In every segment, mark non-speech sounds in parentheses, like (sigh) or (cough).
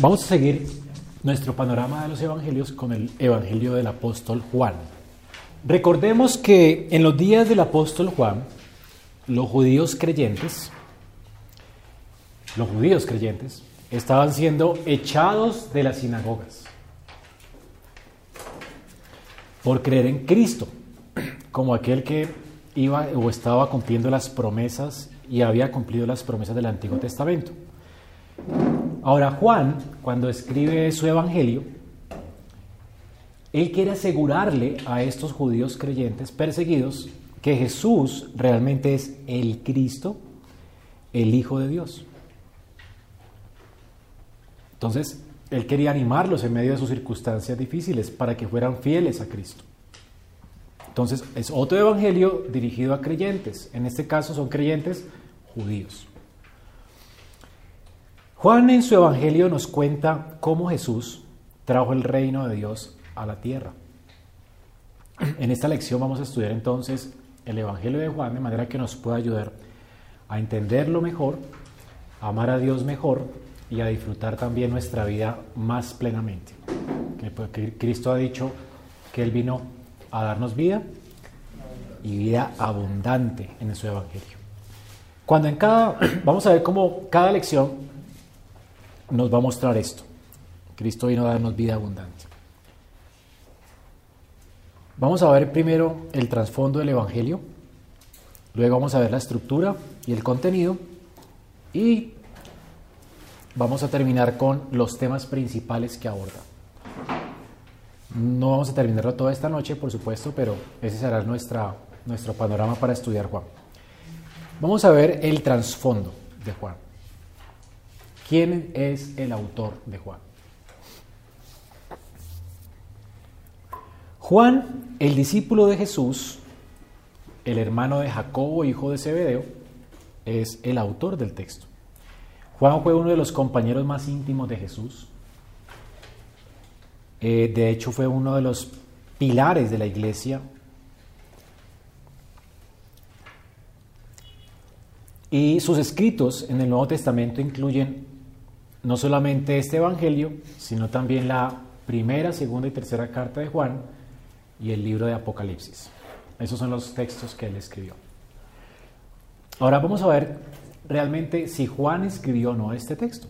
Vamos a seguir nuestro panorama de los evangelios con el evangelio del apóstol Juan. Recordemos que en los días del apóstol Juan, los judíos creyentes, los judíos creyentes, estaban siendo echados de las sinagogas por creer en Cristo, como aquel que iba o estaba cumpliendo las promesas y había cumplido las promesas del Antiguo Testamento. Ahora Juan, cuando escribe su evangelio, él quiere asegurarle a estos judíos creyentes perseguidos que Jesús realmente es el Cristo, el Hijo de Dios. Entonces, él quería animarlos en medio de sus circunstancias difíciles para que fueran fieles a Cristo. Entonces, es otro evangelio dirigido a creyentes. En este caso son creyentes judíos. Juan en su Evangelio nos cuenta cómo Jesús trajo el reino de Dios a la tierra. En esta lección vamos a estudiar entonces el Evangelio de Juan de manera que nos pueda ayudar a entenderlo mejor, a amar a Dios mejor y a disfrutar también nuestra vida más plenamente. Pues, Cristo ha dicho que Él vino a darnos vida y vida abundante en su Evangelio. Cuando en cada, (clears throat) vamos a ver cómo cada lección nos va a mostrar esto. Cristo vino a darnos vida abundante. Vamos a ver primero el trasfondo del Evangelio, luego vamos a ver la estructura y el contenido y vamos a terminar con los temas principales que aborda. No vamos a terminarlo toda esta noche, por supuesto, pero ese será nuestro panorama para estudiar Juan. Vamos a ver el trasfondo de Juan. ¿Quién es el autor de Juan? Juan, el discípulo de Jesús, el hermano de Jacobo, hijo de Zebedeo, es el autor del texto. Juan fue uno de los compañeros más íntimos de Jesús. Eh, de hecho, fue uno de los pilares de la iglesia. Y sus escritos en el Nuevo Testamento incluyen no solamente este Evangelio, sino también la primera, segunda y tercera carta de Juan y el libro de Apocalipsis. Esos son los textos que él escribió. Ahora vamos a ver realmente si Juan escribió o no este texto.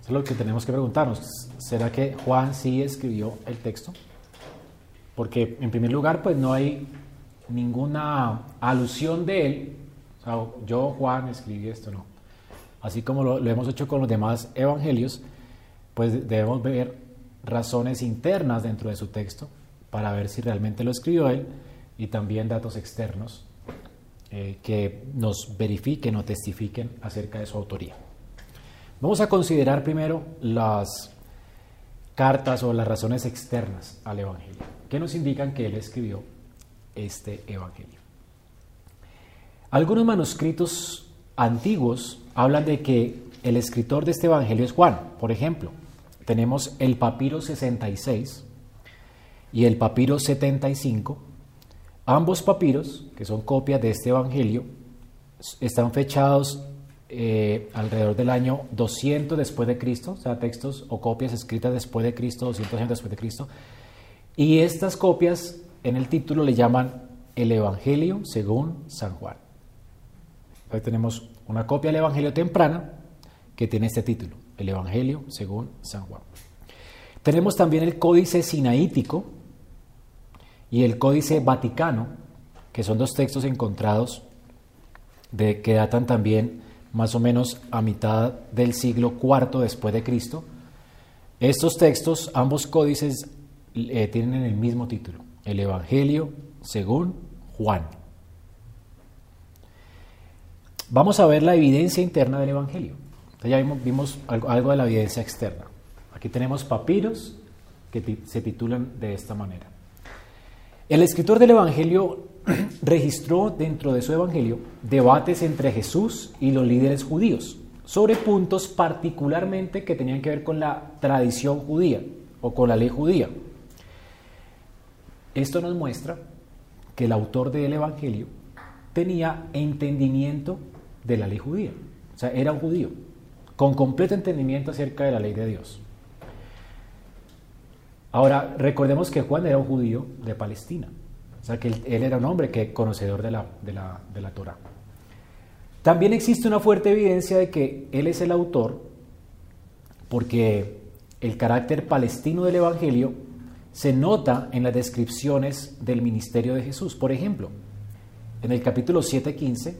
Eso es lo que tenemos que preguntarnos. ¿Será que Juan sí escribió el texto? Porque en primer lugar, pues no hay ninguna alusión de él. O sea, yo, Juan, escribí esto, no así como lo, hemos hecho con los demás evangelios, pues debemos ver razones internas dentro de su texto para ver si realmente lo escribió él y también datos externos eh, que nos verifiquen o testifiquen acerca de su autoría. Vamos a considerar primero las cartas o las razones externas al Evangelio, que nos indican que él escribió este Evangelio. Algunos manuscritos antiguos hablan de que el escritor de este Evangelio es Juan. Por ejemplo, tenemos el papiro 66 y el papiro 75. Ambos papiros, que son copias de este Evangelio, están fechados eh, alrededor del año 200 después de Cristo, o sea, textos o copias escritas después de Cristo, 200 años después de Cristo. Y estas copias en el título le llaman el Evangelio según San Juan. Tenemos una copia del Evangelio temprana que tiene este título, el Evangelio según San Juan. Tenemos también el Códice Sinaítico y el Códice Vaticano, que son dos textos encontrados que datan también más o menos a mitad del siglo IV después de Cristo. Estos textos, ambos códices, eh, tienen el mismo título, el Evangelio según Juan. Vamos a ver la evidencia interna del Evangelio. ya vimos, algo, de la evidencia externa. Aquí tenemos papiros que se titulan de esta manera. El escritor del Evangelio (clears throat) registró dentro de su Evangelio debates entre Jesús y los líderes judíos sobre puntos particularmente que tenían que ver con la tradición judía o con la ley judía. Esto nos muestra que el autor del Evangelio tenía entendimiento de la ley judía. O sea, era un judío, con completo entendimiento acerca de la ley de Dios. Ahora, recordemos que Juan era un judío de Palestina, o sea que él, era un hombre que conocedor de la, de la, de la Torah. También existe una fuerte evidencia de que él es el autor, porque el carácter palestino del Evangelio se nota en las descripciones del ministerio de Jesús. Por ejemplo, en el capítulo 7.15,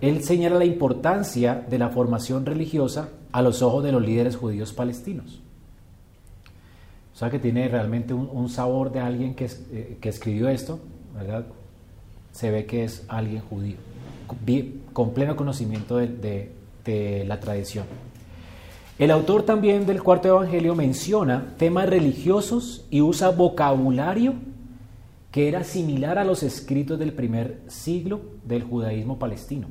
él señala la importancia de la formación religiosa a los ojos de los líderes judíos palestinos. O sea que tiene realmente un, sabor de alguien que, eh, que, escribió esto, ¿verdad? Se ve que es alguien judío, con pleno conocimiento de, de la tradición. El autor también del cuarto evangelio menciona temas religiosos y usa vocabulario que era similar a los escritos del primer siglo del judaísmo palestino.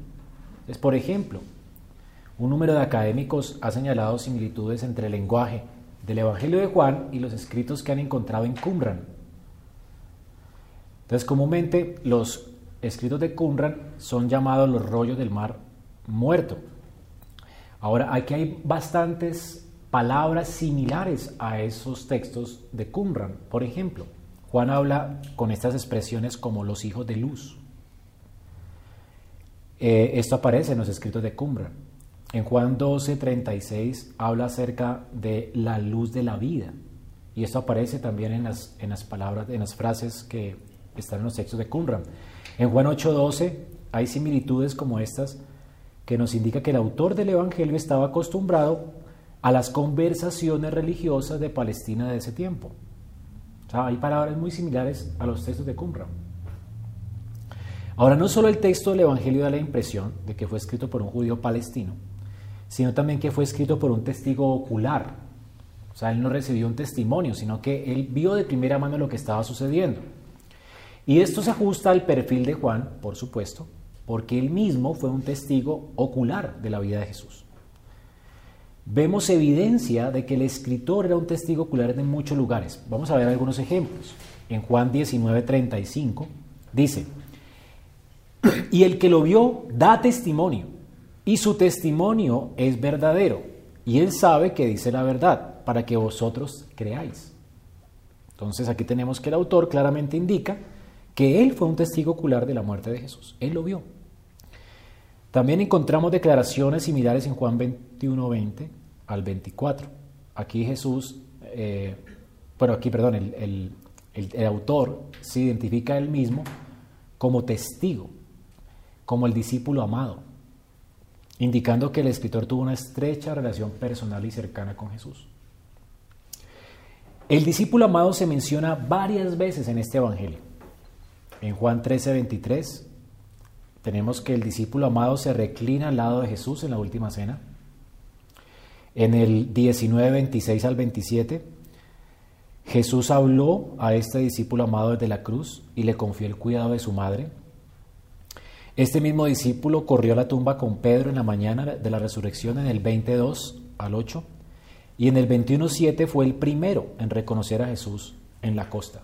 Es, por ejemplo, un número de académicos ha señalado similitudes entre el lenguaje del Evangelio de Juan y los escritos que han encontrado en Qumran. Entonces, comúnmente los escritos de Qumran son llamados los rollos del mar muerto. Ahora, aquí hay bastantes palabras similares a esos textos de Qumran. Por ejemplo, Juan habla con estas expresiones como los hijos de luz. Eh, esto aparece en los escritos de Qumran. En Juan 12, 36 habla acerca de la luz de la vida. Y esto aparece también en las, en las palabras, en las frases que están en los textos de Qumran. En Juan 8, 12 hay similitudes como estas que nos indica que el autor del Evangelio estaba acostumbrado a las conversaciones religiosas de Palestina de ese tiempo. O sea, hay palabras muy similares a los textos de Qumran. Ahora, no solo el texto del Evangelio da la impresión de que fue escrito por un judío palestino, sino también que fue escrito por un testigo ocular. O sea, él no recibió un testimonio, sino que él vio de primera mano lo que estaba sucediendo. Y esto se ajusta al perfil de Juan, por supuesto, porque él mismo fue un testigo ocular de la vida de Jesús. Vemos evidencia de que el escritor era un testigo ocular en muchos lugares. Vamos a ver algunos ejemplos. En Juan 19:35 dice, y el que lo vio da testimonio y su testimonio es verdadero, y él sabe que dice la verdad, para que vosotros creáis. Entonces aquí tenemos que el autor claramente indica que él fue un testigo ocular de la muerte de Jesús, él lo vio. También encontramos declaraciones similares en Juan 21, 20 al 24. Aquí Jesús, eh, bueno, aquí, perdón, el, el autor se identifica a él mismo como testigo, como el discípulo amado indicando que el escritor tuvo una estrecha relación personal y cercana con Jesús. El discípulo amado se menciona varias veces en este Evangelio. En Juan 13, 23 tenemos que el discípulo amado se reclina al lado de Jesús en la última cena. En el 19, 26 al 27, Jesús habló a este discípulo amado desde la cruz y le confió el cuidado de su madre. Este mismo discípulo corrió a la tumba con Pedro en la mañana de la resurrección en el 22 al 8 y en el 21.7 fue el primero en reconocer a Jesús en la costa.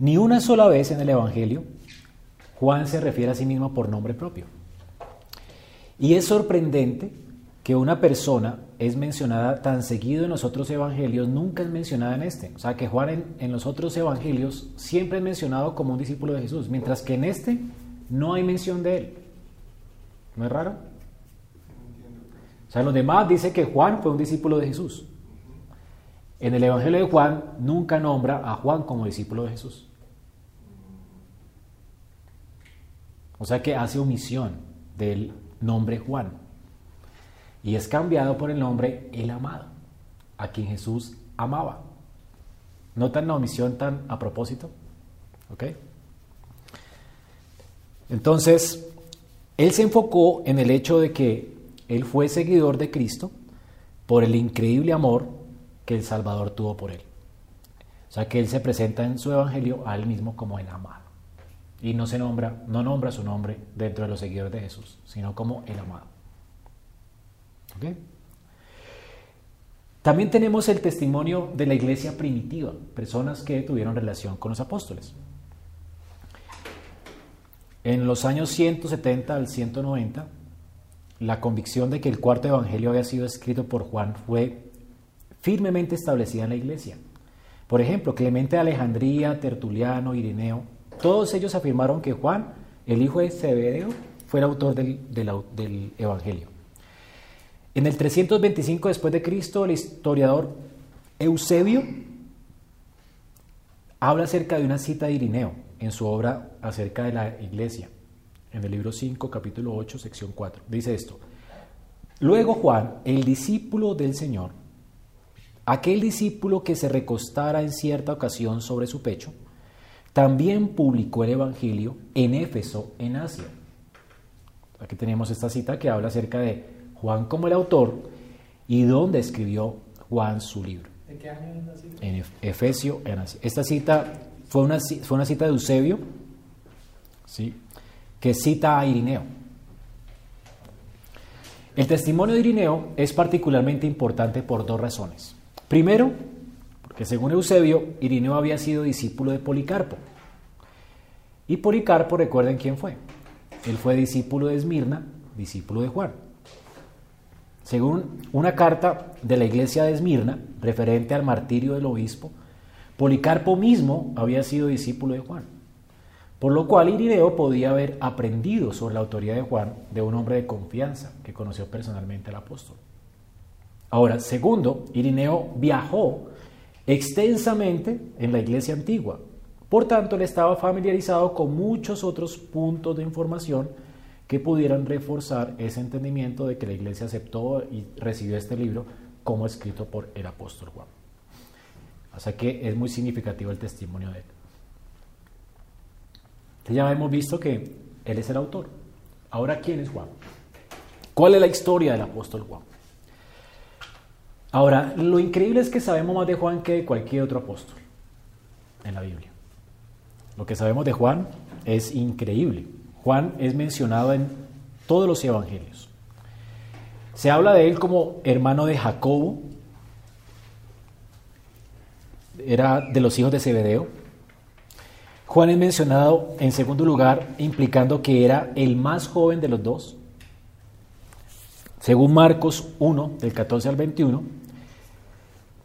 Ni una sola vez en el Evangelio Juan se refiere a sí mismo por nombre propio. Y es sorprendente que una persona es mencionada tan seguido en los otros evangelios, nunca es mencionada en este. O sea, que Juan en, los otros evangelios siempre es mencionado como un discípulo de Jesús, mientras que en este no hay mención de él. ¿No es raro? O sea, los demás dice que Juan fue un discípulo de Jesús. En el Evangelio de Juan nunca nombra a Juan como discípulo de Jesús. O sea que hace omisión del nombre Juan y es cambiado por el nombre el amado, a quien Jesús amaba. ¿Notan la omisión tan a propósito? ¿Ok? Entonces, él se enfocó en el hecho de que él fue seguidor de Cristo por el increíble amor que el Salvador tuvo por él. O sea que él se presenta en su evangelio a él mismo como el amado. Y no se nombra, no nombra su nombre dentro de los seguidores de Jesús, sino como el amado. También tenemos el testimonio de la iglesia primitiva, personas que tuvieron relación con los apóstoles. En los años 170 al 190, la convicción de que el cuarto evangelio había sido escrito por Juan fue firmemente establecida en la iglesia. Por ejemplo, Clemente de Alejandría, Tertuliano, Irineo, todos ellos afirmaron que Juan, el hijo de Zebedeo, fue el autor del Evangelio. En el 325 después de Cristo, el historiador Eusebio habla acerca de una cita de Irineo en su obra acerca de la iglesia, en el libro 5, capítulo 8, sección 4. Dice esto. Luego Juan, el discípulo del Señor, aquel discípulo que se recostara en cierta ocasión sobre su pecho, también publicó el Evangelio en Éfeso, en Asia. Aquí tenemos esta cita que habla acerca de Juan como el autor y dónde escribió Juan su libro. ¿De qué año es la cita? En Efesio, en. Esta cita fue una, fue una cita de Eusebio, ¿sí? que cita a Irineo. El testimonio de Irineo es particularmente importante por dos razones. Primero, porque según Eusebio, Irineo había sido discípulo de Policarpo. Y Policarpo, recuerden quién fue. Él fue discípulo de Esmirna, discípulo de Juan. Según una carta de la iglesia de Esmirna, referente al martirio del obispo, Policarpo mismo había sido discípulo de Juan. Por lo cual Irineo podía haber aprendido sobre la autoridad de Juan de un hombre de confianza que conoció personalmente al apóstol. Ahora, segundo, Irineo viajó extensamente en la iglesia antigua. Por tanto, él estaba familiarizado con muchos otros puntos de información que pudieran reforzar ese entendimiento de que la iglesia aceptó y recibió este libro como escrito por el apóstol Juan. Así que es muy significativo el testimonio de él. ya hemos visto que él es el autor. Ahora, ¿quién es Juan? ¿Cuál es la historia del apóstol Juan? Ahora, lo increíble es que sabemos más de Juan que de cualquier otro apóstol en la Biblia. Lo que sabemos de Juan es increíble. Juan es mencionado en todos los evangelios. Se habla de él como hermano de Jacobo, era de los hijos de Zebedeo. Juan es mencionado en segundo lugar, implicando que era el más joven de los dos. Según Marcos 1, del 14 al 21,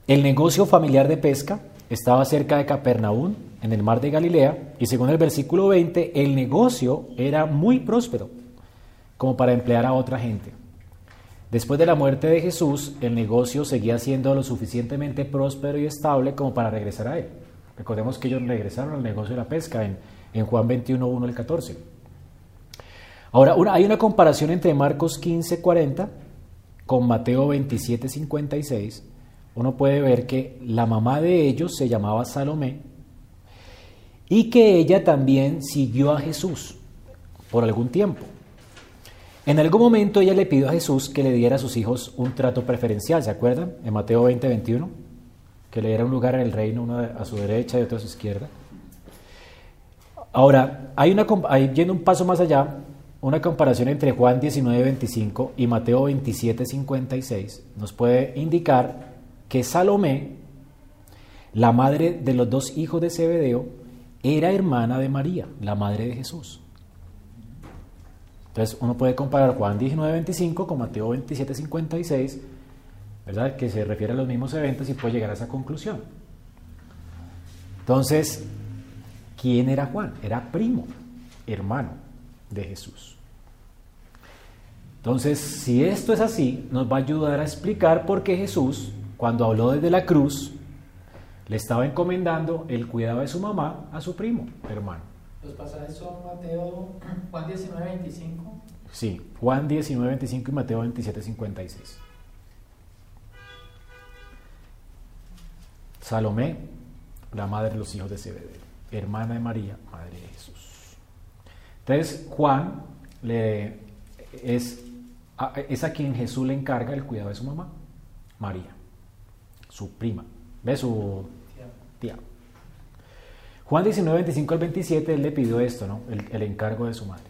el negocio familiar de pesca estaba cerca de Capernaum, en el mar de Galilea, y según el versículo 20, el negocio era muy próspero, como para emplear a otra gente. Después de la muerte de Jesús, el negocio seguía siendo lo suficientemente próspero y estable como para regresar a él. Recordemos que ellos regresaron al negocio de la pesca en, en Juan 21, 1 al 14. Ahora, hay una comparación entre Marcos 15, 40 con Mateo 27, 56. Uno puede ver que la mamá de ellos se llamaba Salomé y que ella también siguió a Jesús por algún tiempo. En algún momento ella le pidió a Jesús que le diera a sus hijos un trato preferencial, ¿se acuerdan? En Mateo 20, 21, que le diera un lugar en el reino, uno a su derecha y otro a su izquierda. Ahora, hay una, yendo un paso más allá, una comparación entre Juan 19, 25 y Mateo 27, 56 nos puede indicar que Salomé, la madre de los dos hijos de Zebedeo, era hermana de María, la madre de Jesús. Entonces uno puede comparar Juan 19:25 con Mateo 27:56, ¿verdad? Que se refiere a los mismos eventos y puede llegar a esa conclusión. Entonces, ¿quién era Juan? Era primo, hermano de Jesús. Entonces, si esto es así, nos va a ayudar a explicar por qué Jesús, cuando habló desde la cruz, le estaba encomendando el cuidado de su mamá a su primo, hermano. Los pasajes son Mateo, Juan 19, 25. Sí, Juan 19, 25 y Mateo 27, 56. Salomé, la madre de los hijos de Zebedeo, hermana de María, madre de Jesús. Entonces, Juan le, es, a, es a quien Jesús le encarga el cuidado de su mamá, María, su prima, ve su. Juan 19, 25 al 27, él le pidió esto, ¿no? El, encargo de su madre.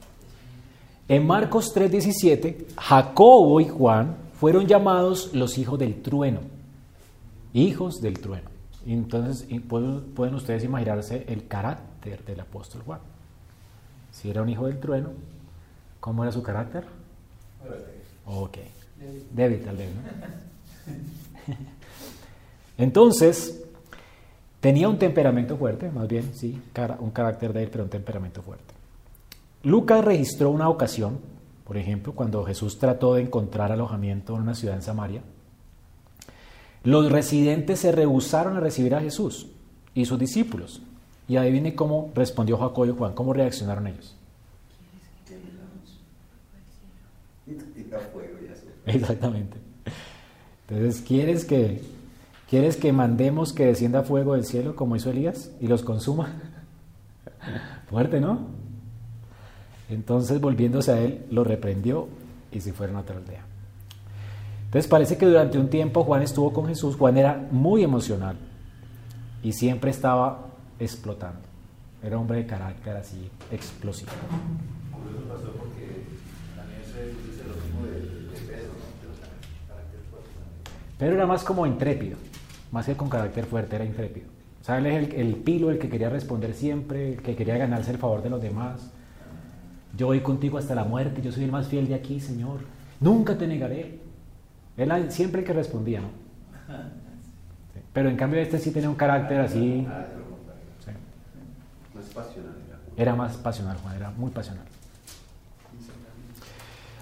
En Marcos 3, 17, Jacobo y Juan fueron llamados los hijos del trueno. Hijos del trueno. Entonces pueden, pueden ustedes imaginarse el carácter del apóstol Juan. Si era un hijo del trueno, ¿cómo era su carácter? Ok. Débil tal vez, ¿no? (laughs) Entonces, tenía un temperamento fuerte, más bien, sí, un carácter de él, pero un temperamento fuerte. Lucas registró una ocasión, por ejemplo, cuando Jesús trató de encontrar alojamiento en una ciudad en Samaria. Los residentes se rehusaron a recibir a Jesús y sus discípulos. Y adivine cómo respondió Jacobo y Juan, cómo reaccionaron ellos. Exactamente. Entonces, ¿quieres que, ¿quieres que mandemos que descienda fuego del cielo como hizo Elías y los consuma? (laughs) Fuerte, ¿no? Entonces, volviéndose a él, lo reprendió y se fueron a otra aldea. Entonces, parece que durante un tiempo Juan estuvo con Jesús. Juan era muy emocional y siempre estaba explotando. Era hombre de carácter así explosivo. Pero era más como intrépido, más que con carácter fuerte, era intrépido. ¿Sabes? El, el pilo, el que quería responder siempre, el que quería ganarse el favor de los demás. Yo voy contigo hasta la muerte, yo soy el más fiel de aquí, Señor. Nunca te negaré. Él siempre el que respondía, ¿no? Pero en cambio este sí tenía un carácter así. Era más pasional, Juan, era muy pasional.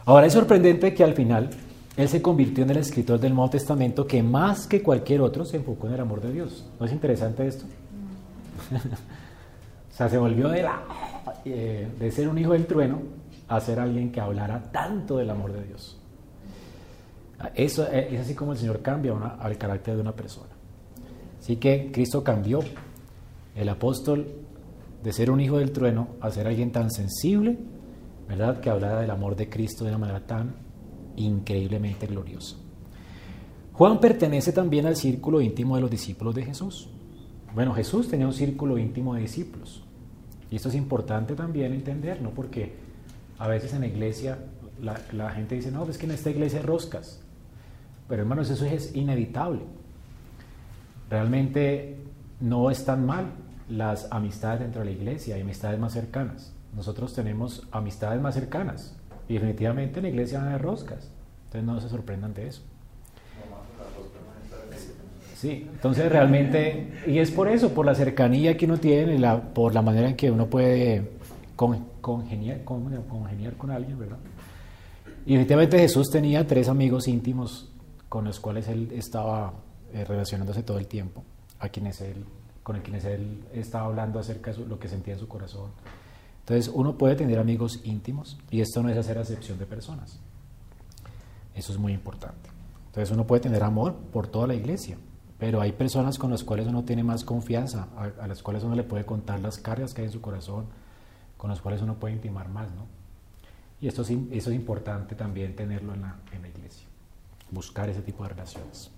Ahora es sorprendente que al final él se convirtió en el escritor del Nuevo Testamento que más que cualquier otro se enfocó en el amor de Dios. ¿No es interesante esto? (laughs) o sea, se volvió de, la, eh, de ser un hijo del trueno a ser alguien que hablara tanto del amor de Dios. Eso eh, es así como el Señor cambia al carácter de una persona. Así que Cristo cambió el apóstol de ser un hijo del trueno a ser alguien tan sensible, ¿verdad? Que hablara del amor de Cristo de una manera tan increíblemente glorioso. Juan pertenece también al círculo íntimo de los discípulos de Jesús. Bueno, Jesús tenía un círculo íntimo de discípulos. Y esto es importante también entender, ¿no? Porque a veces en la iglesia la, gente dice, no, es que en esta iglesia hay roscas. Pero hermanos, eso es inevitable. Realmente no es tan mal las amistades dentro de la iglesia, hay amistades más cercanas. Nosotros tenemos amistades más cercanas, y definitivamente en la iglesia van a haber roscas. Entonces no se sorprendan de eso. Sí, entonces realmente, y es por eso, por la cercanía que uno tiene, la, por la manera en que uno puede congeniar, con, congeniar con alguien, ¿verdad? Y definitivamente Jesús tenía tres amigos íntimos con los cuales él estaba eh, relacionándose todo el tiempo, a quienes él, con quienes él estaba hablando acerca de lo que sentía en su corazón, entonces, uno puede tener amigos íntimos y esto no es hacer acepción de personas. Eso es muy importante. Entonces, uno puede tener amor por toda la iglesia, pero hay personas con las cuales uno tiene más confianza, a, las cuales uno le puede contar las cargas que hay en su corazón, con las cuales uno puede intimar más, ¿no? Y esto es, eso es importante también tenerlo en la, en la iglesia, buscar ese tipo de relaciones.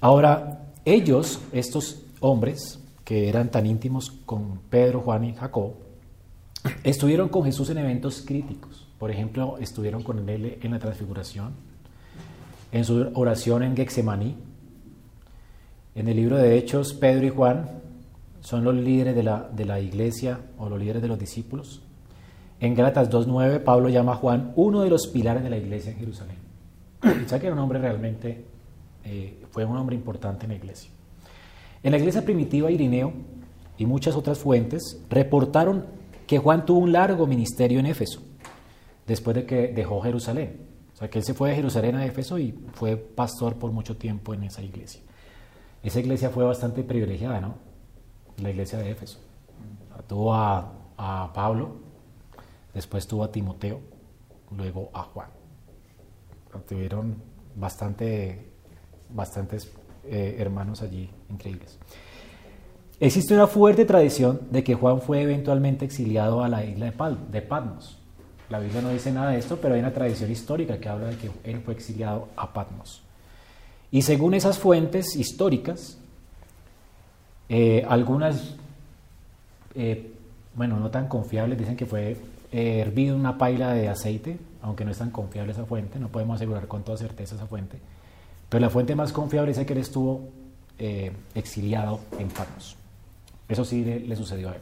Ahora, ellos, estos hombres, que eran tan íntimos con Pedro, Juan y Jacob, estuvieron con Jesús en eventos críticos. Por ejemplo, estuvieron con él en la transfiguración, en su oración en Gexemaní. En el libro de Hechos, Pedro y Juan son los líderes de la, de la iglesia o los líderes de los discípulos. En Gálatas 2.9, Pablo llama a Juan uno de los pilares de la iglesia en Jerusalén. (clears throat) o que era un hombre realmente, eh, fue un hombre importante en la iglesia. En la iglesia primitiva, Irineo y muchas otras fuentes reportaron que Juan tuvo un largo ministerio en Éfeso, después de que dejó Jerusalén. O sea, que él se fue de Jerusalén a Éfeso y fue pastor por mucho tiempo en esa iglesia. Esa iglesia fue bastante privilegiada, ¿no? La iglesia de Éfeso. Tuvo a, Pablo, después tuvo a Timoteo, luego a Juan. Tuvieron bastante, bastantes eh, hermanos allí increíbles. Existe una fuerte tradición de que Juan fue eventualmente exiliado a la isla de, Patmos. La Biblia no dice nada de esto, pero hay una tradición histórica que habla de que él fue exiliado a Patmos. Y según esas fuentes históricas, eh, algunas, eh, bueno, no tan confiables, dicen que fue hervido en una paila de aceite, aunque no es tan confiable esa fuente, no podemos asegurar con toda certeza esa fuente. Pero la fuente más confiable dice que él estuvo eh, exiliado en Patmos. Eso sí le, sucedió a él.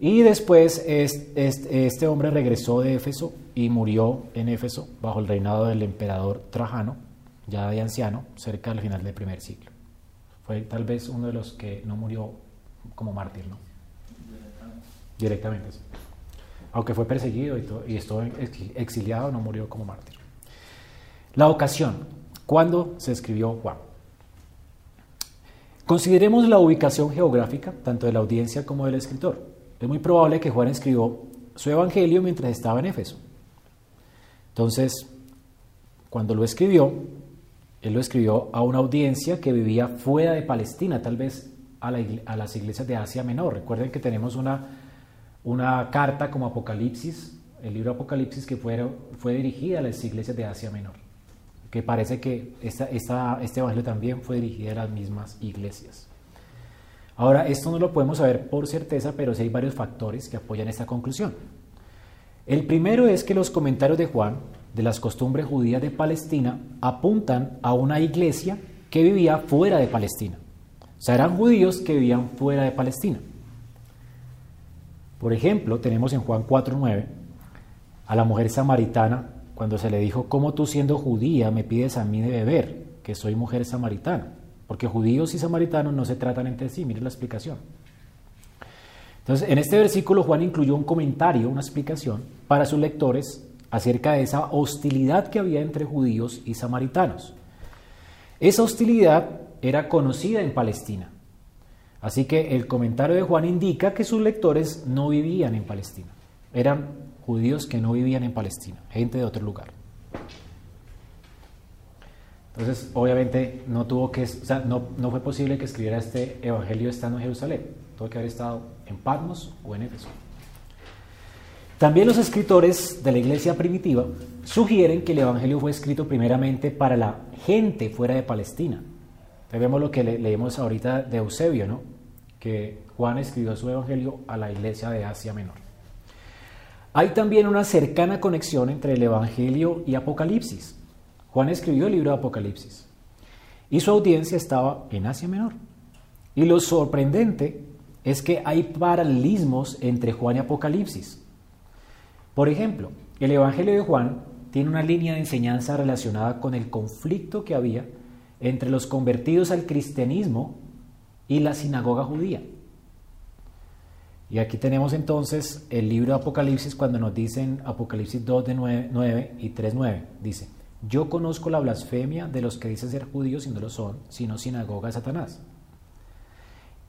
Y después este, hombre regresó de Éfeso y murió en Éfeso bajo el reinado del emperador Trajano. ya de anciano, cerca del final del primer siglo. Fue tal vez uno de los que no murió como mártir, ¿no? Directamente, sí. Aunque fue perseguido y estuvo exiliado, no murió como mártir. La ocasión. ¿Cuándo se escribió Juan? Consideremos la ubicación geográfica, tanto de la audiencia como del escritor. Es muy probable que Juan escribió su evangelio mientras estaba en Éfeso. Entonces, cuando lo escribió, él lo escribió a una audiencia que vivía fuera de Palestina, tal vez a, las iglesias de Asia Menor. Recuerden que tenemos una, una carta como Apocalipsis, el libro Apocalipsis, que fue, fue dirigida a las iglesias de Asia Menor, que parece que esta, este evangelio también fue dirigido a las mismas iglesias. Ahora, esto no lo podemos saber por certeza, pero sí hay varios factores que apoyan esta conclusión. El primero es que los comentarios de Juan de las costumbres judías de Palestina apuntan a una iglesia que vivía fuera de Palestina. O sea, eran judíos que vivían fuera de Palestina. Por ejemplo, tenemos en Juan 4.9 a la mujer samaritana cuando se le dijo, ¿cómo tú siendo judía me pides a mí de beber, que soy mujer samaritana? Porque judíos y samaritanos no se tratan entre sí, miren la explicación. Entonces, en este versículo Juan incluyó un comentario, una explicación para sus lectores acerca de esa hostilidad que había entre judíos y samaritanos. Esa hostilidad era conocida en Palestina. Así que el comentario de Juan indica que sus lectores no vivían en Palestina. Eran judíos que no vivían en Palestina, gente de otro lugar. Entonces, obviamente, no tuvo que, no, no fue posible que escribiera este evangelio estando en Jerusalén. Tuvo que haber estado en Patmos o en Éfeso. También los escritores de la iglesia primitiva sugieren que el Evangelio fue escrito primeramente para la gente fuera de Palestina. vemos lo que leemos ahorita de Eusebio, ¿no? que Juan escribió su Evangelio a la iglesia de Asia Menor. Hay también una cercana conexión entre el Evangelio y Apocalipsis. Juan escribió el libro de Apocalipsis y su audiencia estaba en Asia Menor. Y lo sorprendente es que hay paralelismos entre Juan y Apocalipsis. Por ejemplo, el Evangelio de Juan tiene una línea de enseñanza relacionada con el conflicto que había entre los convertidos al cristianismo y la sinagoga judía. Y aquí tenemos entonces el libro de Apocalipsis cuando nos dicen Apocalipsis 2 de 9, y 3, 9. Dice, yo conozco la blasfemia de los que dicen ser judíos y no lo son, sino sinagoga de Satanás.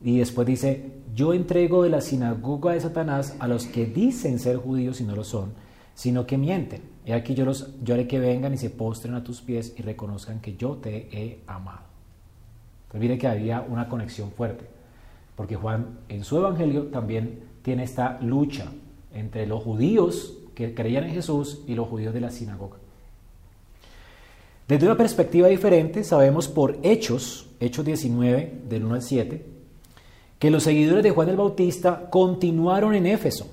Y después dice, yo entrego de la sinagoga de Satanás a los que dicen ser judíos y no lo son, sino que mienten. Y aquí yo, los, yo haré que vengan y se postren a tus pies y reconozcan que yo te he amado. Entonces mire que había una conexión fuerte, porque Juan en su evangelio también tiene esta lucha entre los judíos que creían en Jesús y los judíos de la sinagoga. Desde una perspectiva diferente, sabemos por Hechos, Hechos 19, del 1 al 7, que los seguidores de Juan el Bautista continuaron en Éfeso.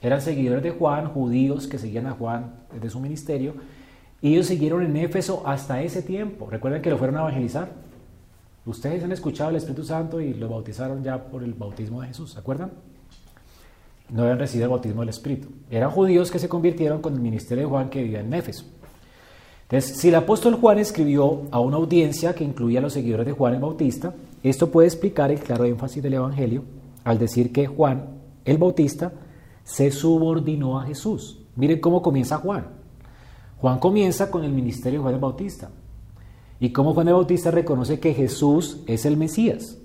Eran seguidores de Juan, judíos que seguían a Juan desde su ministerio, y ellos siguieron en Éfeso hasta ese tiempo. Recuerden que lo fueron a evangelizar. Ustedes han escuchado el Espíritu Santo y lo bautizaron ya por el bautismo de Jesús, ¿se acuerdan? No habían recibido el bautismo del Espíritu. Eran judíos que se convirtieron con el ministerio de Juan que vivía en Éfeso. Entonces, si el apóstol Juan escribió a una audiencia que incluía a los seguidores de Juan el Bautista, esto puede explicar el claro énfasis del Evangelio al decir que Juan el Bautista se subordinó a Jesús. Miren cómo comienza Juan. Juan comienza con el ministerio de Juan el Bautista. Y cómo Juan el Bautista reconoce que Jesús es el Mesías.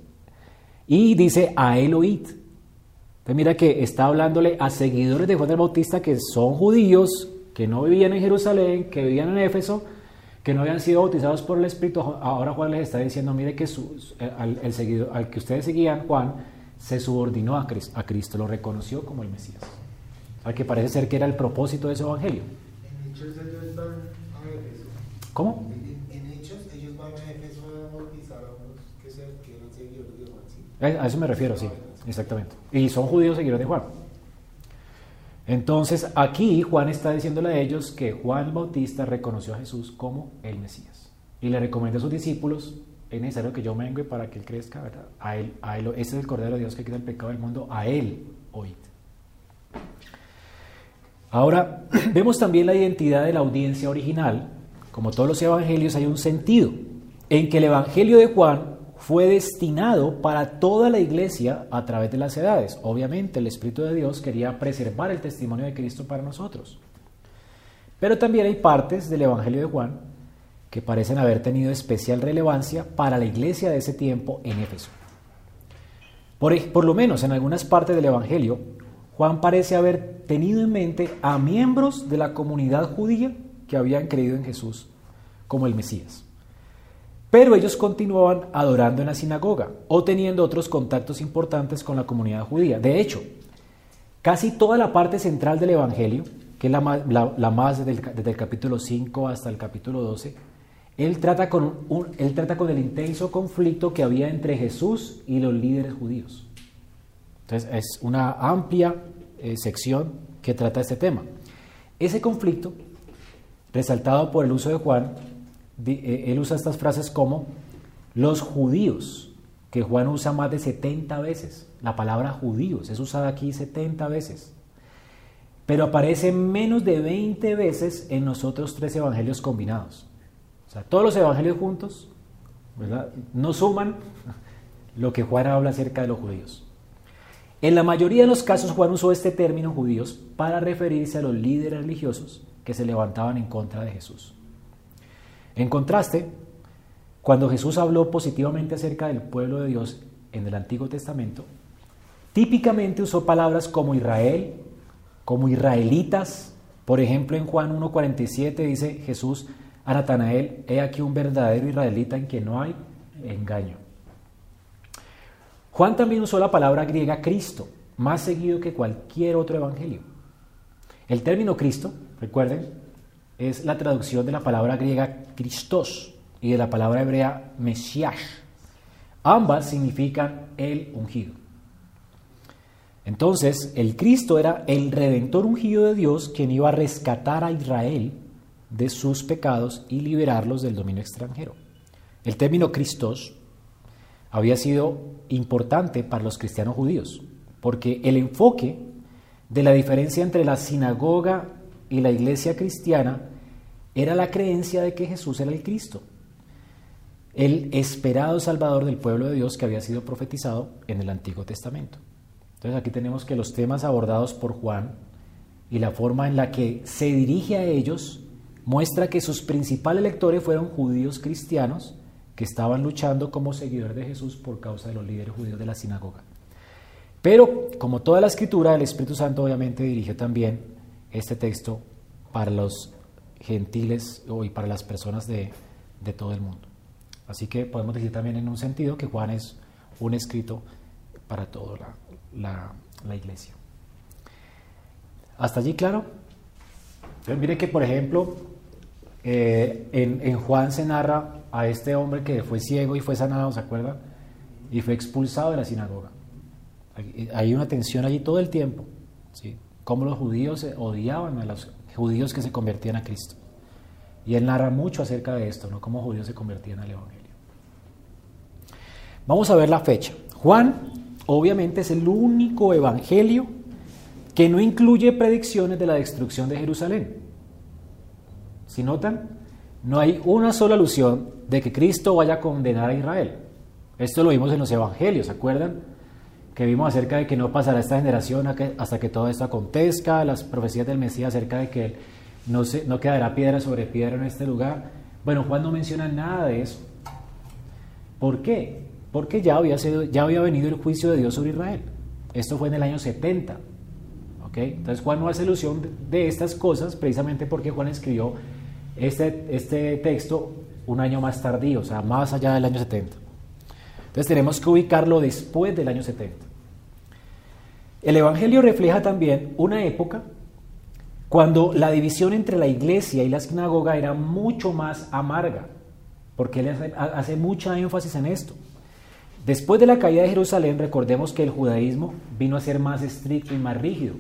Y dice, a él oíd. Entonces mira que está hablándole a seguidores de Juan el Bautista que son judíos, que no vivían en Jerusalén, que vivían en Éfeso, que no habían sido bautizados por el Espíritu, ahora Juan les está diciendo, mire que al, el seguido, al que ustedes seguían, Juan, se subordinó a Cristo, a Cristo, lo reconoció como el Mesías. Al que parece ser que era el propósito de ese evangelio. ¿Cómo? En, Hechos ellos van a Éfeso a bautizar a los que, se, que eran seguidores de Juan. ¿sí? A eso me refiero, sí, exactamente. Y son judíos seguidores de Juan. Entonces aquí Juan está diciéndole a ellos que Juan el Bautista reconoció a Jesús como el Mesías y le recomienda a sus discípulos, es necesario que yo mengue para que él crezca, ¿verdad? A él, a él, ese es el Cordero de Dios que quita el pecado del mundo, a él oíd. Ahora, (clears throat) vemos también la identidad de la audiencia original como todos los evangelios, hay un sentido en que el evangelio de Juan fue destinado para toda la iglesia a través de las edades. Obviamente el Espíritu de Dios quería preservar el testimonio de Cristo para nosotros. Pero también hay partes del Evangelio de Juan que parecen haber tenido especial relevancia para la iglesia de ese tiempo en Éfeso. Por, por, lo menos en algunas partes del Evangelio, Juan parece haber tenido en mente a miembros de la comunidad judía que habían creído en Jesús como el Mesías. Pero ellos continuaban adorando en la sinagoga o teniendo otros contactos importantes con la comunidad judía. De hecho, casi toda la parte central del Evangelio, que es la más, desde, el, capítulo 5 hasta el capítulo 12, él trata, con él trata con el intenso conflicto que había entre Jesús y los líderes judíos. Entonces es una amplia eh, sección que trata este tema. Ese conflicto, resaltado por el uso de Juan, él usa estas frases como los judíos, que Juan usa más de 70 veces. La palabra judíos es usada aquí 70 veces. Pero aparece menos de 20 veces en los otros tres evangelios combinados. O sea, todos los evangelios juntos no suman lo que Juan habla acerca de los judíos. En la mayoría de los casos Juan usó este término judíos para referirse a los líderes religiosos que se levantaban en contra de Jesús. En contraste, cuando Jesús habló positivamente acerca del pueblo de Dios en el Antiguo Testamento, típicamente usó palabras como Israel, como israelitas. Por ejemplo, en Juan 1.47 dice Jesús a Natanael, he aquí un verdadero israelita en quien no hay engaño. Juan también usó la palabra griega Cristo, más seguido que cualquier otro evangelio. El término Cristo, recuerden, es la traducción de la palabra griega Christos y de la palabra hebrea Mesías. Ambas significan el ungido. Entonces, el Cristo era el redentor ungido de Dios quien iba a rescatar a Israel de sus pecados y liberarlos del dominio extranjero. El término Christos había sido importante para los cristianos judíos, porque el enfoque de la diferencia entre la sinagoga y la iglesia cristiana era la creencia de que Jesús era el Cristo, el esperado Salvador del pueblo de Dios que había sido profetizado en el Antiguo Testamento. Entonces aquí tenemos que los temas abordados por Juan y la forma en la que se dirige a ellos muestra que sus principales lectores fueron judíos cristianos que estaban luchando como seguidores de Jesús por causa de los líderes judíos de la sinagoga. Pero, como toda la escritura, el Espíritu Santo obviamente dirigió también este texto para los gentiles y para las personas de, todo el mundo. Así que podemos decir también en un sentido que Juan es un escrito para toda la, iglesia. ¿Hasta allí claro? Entonces, mire que, por ejemplo, eh, en, Juan se narra a este hombre que fue ciego y fue sanado, ¿se acuerdan? Y fue expulsado de la sinagoga. Hay una tensión allí todo el tiempo, ¿sí? Cómo los judíos odiaban a los judíos que se convertían a Cristo. Y él narra mucho acerca de esto, ¿no? Cómo judíos se convertían al Evangelio. Vamos a ver la fecha. Juan, obviamente, es el único evangelio que no incluye predicciones de la destrucción de Jerusalén. Si notan, no hay una sola alusión de que Cristo vaya a condenar a Israel. Esto lo vimos en los evangelios, ¿se acuerdan? Que vimos acerca de que no pasará esta generación hasta que todo esto acontezca, las profecías del Mesías acerca de que no, se, no quedará piedra sobre piedra en este lugar. Bueno, Juan no menciona nada de eso. ¿Por qué? Porque ya había, sido, ya había venido el juicio de Dios sobre Israel. Esto fue en el año 70. ¿okay? Entonces Juan no hace ilusión de estas cosas precisamente porque Juan escribió este, este texto un año más tardío, o sea, más allá del año 70. Entonces tenemos que ubicarlo después del año 70. El Evangelio refleja también una época cuando la división entre la iglesia y la sinagoga era mucho más amarga, porque él hace, mucha énfasis en esto. Después de la caída de Jerusalén, recordemos que el judaísmo vino a ser más estricto y más rígido.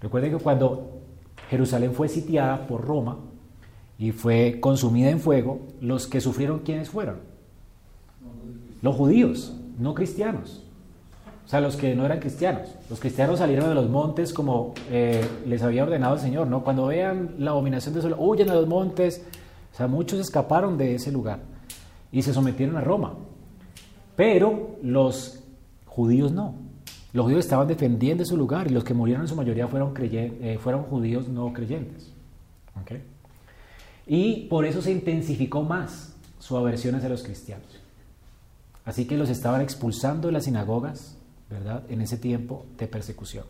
Recuerden que cuando Jerusalén fue sitiada por Roma y fue consumida en fuego, los que sufrieron, ¿quiénes fueron? Los judíos, no cristianos. O sea, los que no eran cristianos. Los cristianos salieron de los montes como eh, les había ordenado el Señor, ¿no? Cuando vean la abominación de sol, huyen de los montes, O sea, muchos escaparon de ese lugar y se sometieron a Roma. Pero los judíos no. Los judíos estaban defendiendo su lugar y los que murieron en su mayoría fueron, eh, fueron judíos no creyentes. Y por eso se intensificó más su aversión hacia los cristianos. Así que los estaban expulsando de las sinagogas, ¿verdad? En ese tiempo de persecución.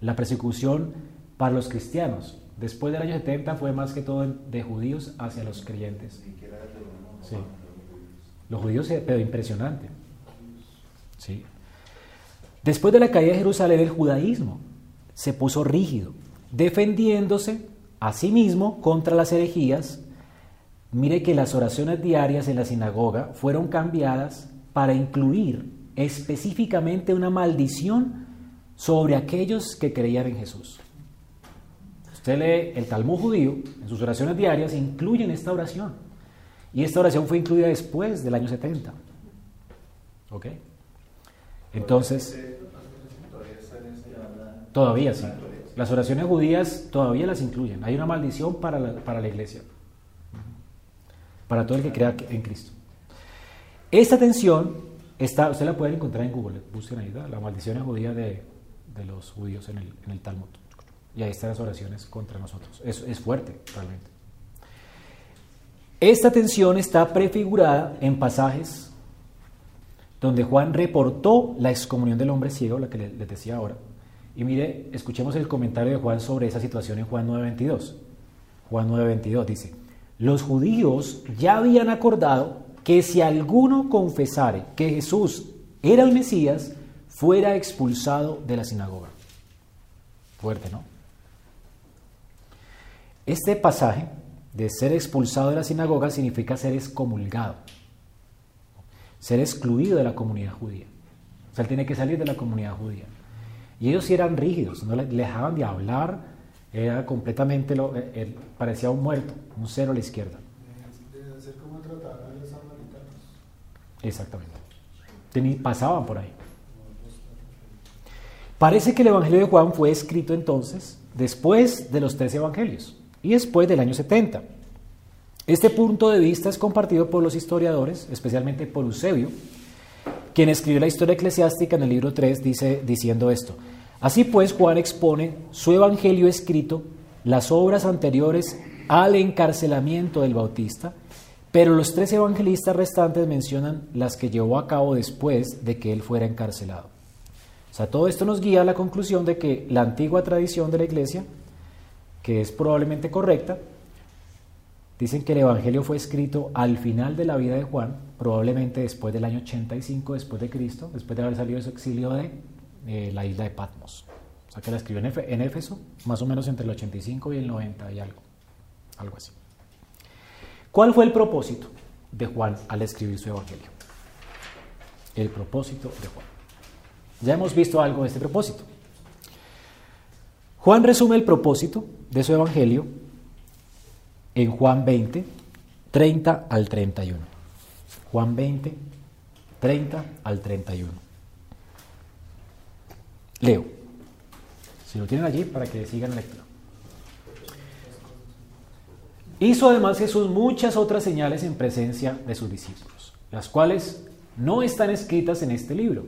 La persecución para los cristianos después del año 70 fue más que todo de judíos hacia los creyentes. Sí. Los judíos, pero impresionante. Sí. Después de la caída de Jerusalén, el judaísmo se puso rígido, defendiéndose a sí mismo contra las herejías. Mire que las oraciones diarias en la sinagoga fueron cambiadas para incluir específicamente una maldición sobre aquellos que creían en Jesús. Usted lee el Talmud judío, en sus oraciones diarias incluyen esta oración. Y esta oración fue incluida después del año 70. ¿Ok? Entonces, todavía sí. Las oraciones judías todavía las incluyen. Hay una maldición para la, para la iglesia. Para todo el que crea en Cristo. Esta tensión está, usted la puede encontrar en Google. Busquen ahí, la maldición judía de, los judíos en el, en el Talmud. Y ahí están las oraciones contra nosotros. Es, es fuerte, realmente. Esta tensión está prefigurada en pasajes donde Juan reportó la excomunión del hombre ciego, la que les decía ahora. Y mire, escuchemos el comentario de Juan sobre esa situación en Juan 9:22. Juan 9:22 dice, los judíos ya habían acordado que si alguno confesare que Jesús era el Mesías, fuera expulsado de la sinagoga. Fuerte, ¿no? Este pasaje de ser expulsado de la sinagoga significa ser excomulgado ser excluido de la comunidad judía. O sea, él tiene que salir de la comunidad judía. Y ellos sí eran rígidos, no le, dejaban de hablar, era completamente, lo, eh, parecía un muerto, un cero a la izquierda. Debe ser como tratar a los samaritanos. Exactamente. pasaban por ahí. Parece que el Evangelio de Juan fue escrito entonces después de los tres evangelios y después del año 70. Este punto de vista es compartido por los historiadores, especialmente por Eusebio, quien escribió la historia eclesiástica en el libro 3, dice, diciendo esto. Así pues, Juan expone su evangelio escrito, las obras anteriores al encarcelamiento del Bautista, pero los tres evangelistas restantes mencionan las que llevó a cabo después de que él fuera encarcelado. O sea, todo esto nos guía a la conclusión de que la antigua tradición de la iglesia, que es probablemente correcta, Dicen que el Evangelio fue escrito al final de la vida de Juan, probablemente después del año 85 después de Cristo, después de haber salido de su exilio de eh, la isla de Patmos. O sea que la escribió en, Éfeso, más o menos entre el 85 y el 90 y algo, algo así. ¿Cuál fue el propósito de Juan al escribir su Evangelio? El propósito de Juan. Ya hemos visto algo de este propósito. Juan resume el propósito de su Evangelio en Juan 20, 30 al 31. Juan 20, 30 al 31. Leo. Si lo tienen allí para que sigan lectura. Hizo además Jesús muchas otras señales en presencia de sus discípulos, las cuales no están escritas en este libro,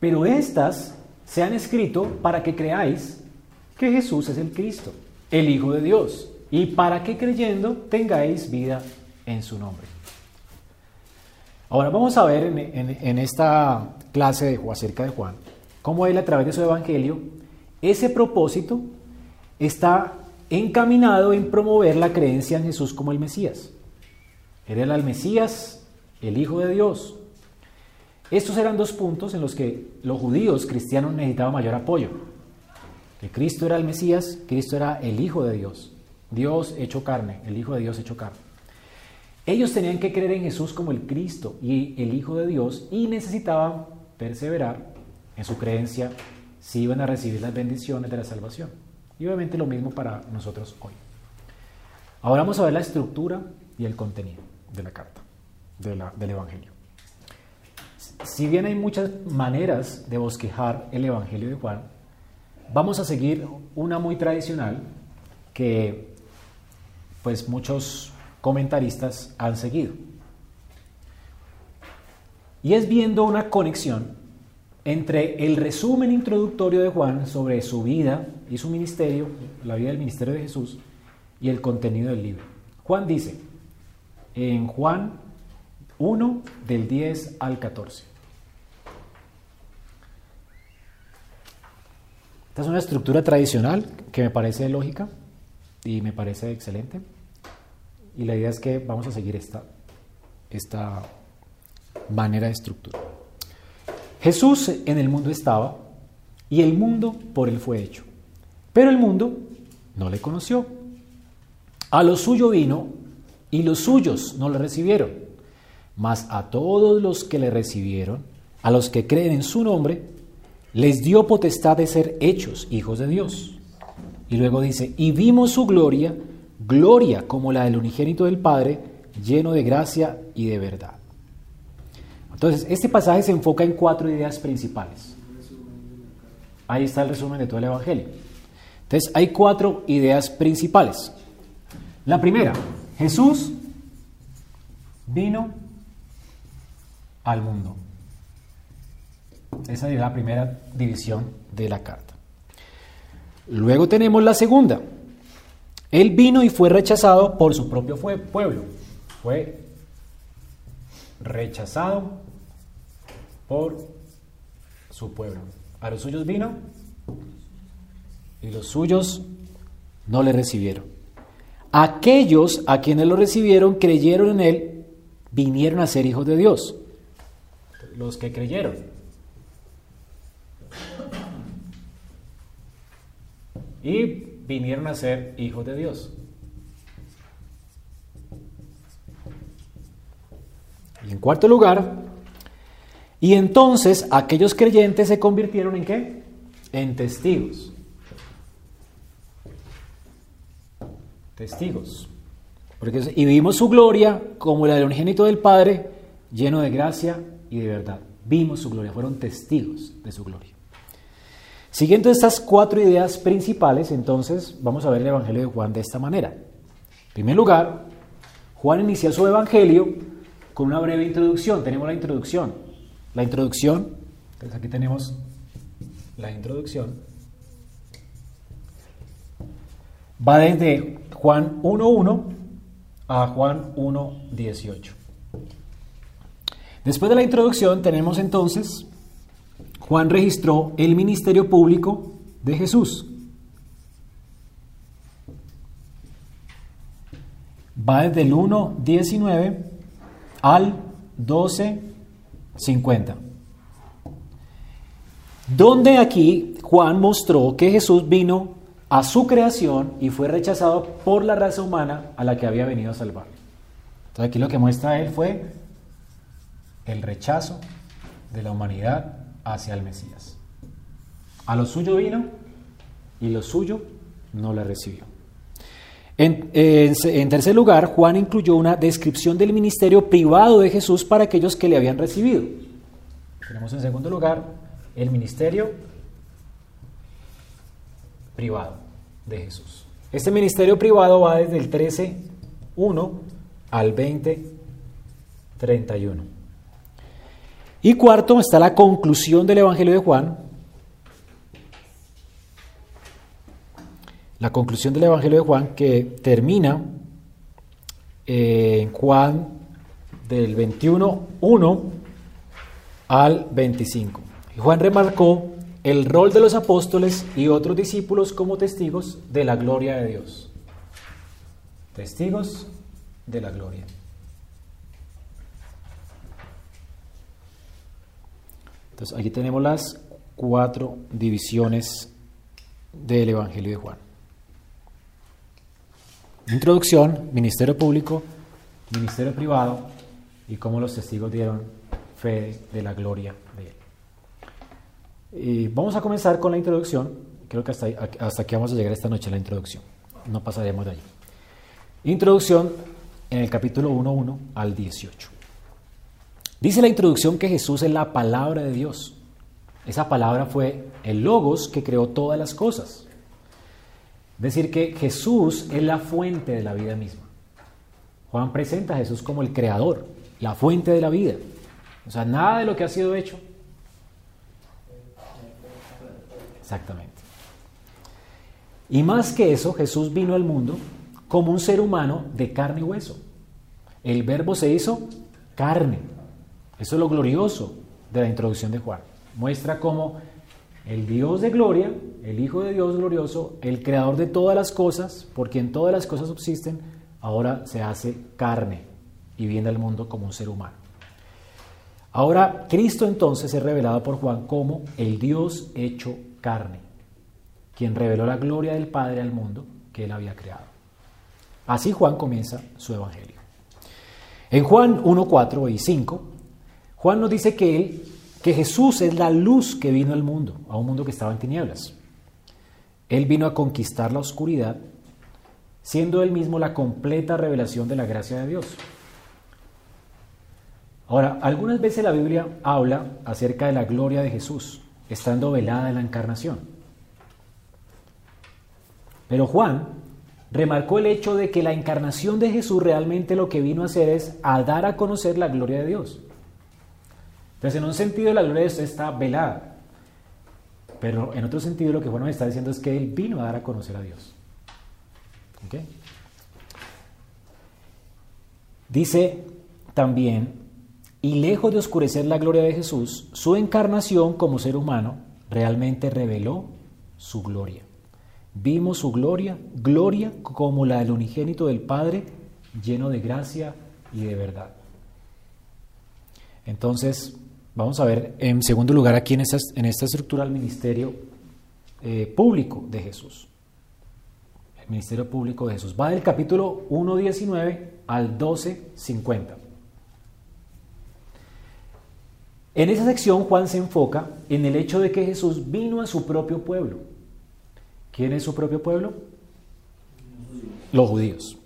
pero estas se han escrito para que creáis que Jesús es el Cristo, el Hijo de Dios y para que creyendo tengáis vida en su nombre. Ahora vamos a ver en, esta clase de, acerca de Juan cómo él a través de su evangelio, ese propósito está encaminado en promover la creencia en Jesús como el Mesías. Era el Mesías, el Hijo de Dios. Estos eran dos puntos en los que los judíos cristianos necesitaban mayor apoyo. Que Cristo era el Mesías, Cristo era el Hijo de Dios. Dios hecho carne, el Hijo de Dios hecho carne. Ellos tenían que creer en Jesús como el Cristo y el Hijo de Dios y necesitaban perseverar en su creencia si iban a recibir las bendiciones de la salvación. Y obviamente lo mismo para nosotros hoy. Ahora vamos a ver la estructura y el contenido de la carta, del Evangelio. Si bien hay muchas maneras de bosquejar el Evangelio de Juan, vamos a seguir una muy tradicional que pues muchos comentaristas han seguido. Y es viendo una conexión entre el resumen introductorio de Juan sobre su vida y su ministerio, la vida del ministerio de Jesús, y el contenido del libro. Juan dice, en Juan 1 del 10 al 14. Esta es una estructura tradicional que me parece lógica y me parece excelente. Y la idea es que vamos a seguir esta, esta manera de estructura. Jesús en el mundo estaba y el mundo por él fue hecho. Pero el mundo no le conoció. A lo suyo vino y los suyos no le recibieron. Mas a todos los que le recibieron, a los que creen en su nombre, les dio potestad de ser hechos hijos de Dios. Y luego dice, y vimos su gloria, gloria como la del unigénito del Padre, lleno de gracia y de verdad. Entonces, este pasaje se enfoca en cuatro ideas principales. Ahí está el resumen de todo el Evangelio. Entonces, hay cuatro ideas principales. La primera, Jesús vino al mundo. Esa es la primera división de la carta. Luego tenemos la segunda. Él vino y fue rechazado por su propio pueblo. Fue rechazado por su pueblo. A los suyos vino y los suyos no le recibieron. Aquellos a quienes lo recibieron creyeron en él, vinieron a ser hijos de Dios. Los que creyeron. Y vinieron a ser hijos de Dios. Y en cuarto lugar, y entonces aquellos creyentes se convirtieron en qué? En testigos. Testigos. Porque, y vimos su gloria como la del unigénito del Padre, lleno de gracia y de verdad. Vimos su gloria, fueron testigos de su gloria. Siguiendo estas cuatro ideas principales, entonces vamos a ver el Evangelio de Juan de esta manera. En primer lugar, Juan inicia su Evangelio con una breve introducción. Tenemos la introducción. La introducción, entonces aquí tenemos la introducción, va desde Juan 1.1 a Juan 1.18. Después de la introducción tenemos entonces, Juan registró el ministerio público de Jesús. Va desde el 1.19 al 12 50. Donde aquí Juan mostró que Jesús vino a su creación y fue rechazado por la raza humana a la que había venido a salvar. Entonces aquí lo que muestra él fue el rechazo de la humanidad hacia el Mesías. A lo suyo vino y lo suyo no le recibió. En, tercer lugar, Juan incluyó una descripción del ministerio privado de Jesús para aquellos que le habían recibido. Tenemos en segundo lugar el ministerio privado de Jesús. Este ministerio privado va desde el 13.1 al 20.31. Y cuarto está la conclusión del Evangelio de Juan, la conclusión del Evangelio de Juan que termina en Juan del 21.1 al 25. Juan remarcó el rol de los apóstoles y otros discípulos como testigos de la gloria de Dios. Testigos de la gloria. Entonces aquí tenemos las cuatro divisiones del Evangelio de Juan. Introducción, ministerio público, ministerio privado y cómo los testigos dieron fe de la gloria de él. Y vamos a comenzar con la introducción. Creo que hasta, hasta aquí vamos a llegar esta noche la introducción. No pasaremos de allí. Introducción en el capítulo 1.1 al 18. Dice la introducción que Jesús es la palabra de Dios. Esa palabra fue el logos que creó todas las cosas. Decir que Jesús es la fuente de la vida misma. Juan presenta a Jesús como el creador, la fuente de la vida. O sea, nada de lo que ha sido hecho. Exactamente. Y más que eso, Jesús vino al mundo como un ser humano de carne y hueso. El verbo se hizo carne. Eso es lo glorioso de la introducción de Juan. Muestra cómo el Dios de gloria, el Hijo de Dios glorioso, el creador de todas las cosas, por quien todas las cosas subsisten, ahora se hace carne y viene al mundo como un ser humano. Ahora, Cristo entonces es revelado por Juan como el Dios hecho carne, quien reveló la gloria del Padre al mundo que él había creado. Así Juan comienza su evangelio. En Juan 1, 4 y 5, Juan nos dice que, él, que Jesús es la luz que vino al mundo, a un mundo que estaba en tinieblas. Él vino a conquistar la oscuridad, siendo él mismo la completa revelación de la gracia de Dios. Ahora, algunas veces la Biblia habla acerca de la gloria de Jesús, estando velada en la encarnación. Pero Juan remarcó el hecho de que la encarnación de Jesús realmente lo que vino a hacer es a dar a conocer la gloria de Dios. Entonces, en un sentido, la gloria de Dios está velada. Pero en otro sentido, lo que Juan nos está diciendo es que Él vino a dar a conocer a Dios. Dice también, y lejos de oscurecer la gloria de Jesús, su encarnación como ser humano realmente reveló su gloria. Vimos su gloria, gloria como la del unigénito del Padre, lleno de gracia y de verdad. Entonces, vamos a ver en segundo lugar aquí en esta, en esta estructura el ministerio eh, público de Jesús. El ministerio público de Jesús. Va del capítulo 1.19 al 12.50. En esa sección Juan se enfoca en el hecho de que Jesús vino a su propio pueblo. ¿Quién es su propio pueblo? Los judíos,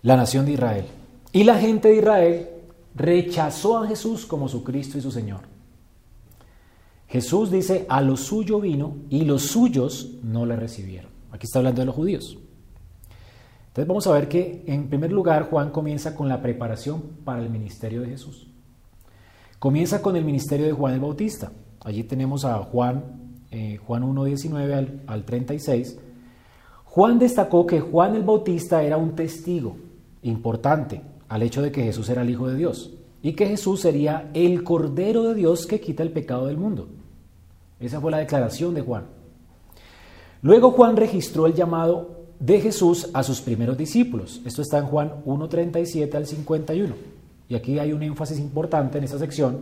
la nación de Israel. Y la gente de Israel rechazó a Jesús como su Cristo y su Señor. Jesús dice, a lo suyo vino y los suyos no le recibieron. Aquí está hablando de los judíos. Entonces vamos a ver que en primer lugar Juan comienza con la preparación para el ministerio de Jesús. Comienza con el ministerio de Juan el Bautista. Allí tenemos a Juan eh, Juan 1, 19 al, al 36, Juan destacó que Juan el Bautista era un testigo importante al hecho de que Jesús era el Hijo de Dios y que Jesús sería el Cordero de Dios que quita el pecado del mundo. Esa fue la declaración de Juan. Luego Juan registró el llamado de Jesús a sus primeros discípulos. Esto está en Juan 1.37 al 51. Y aquí hay un énfasis importante en esta sección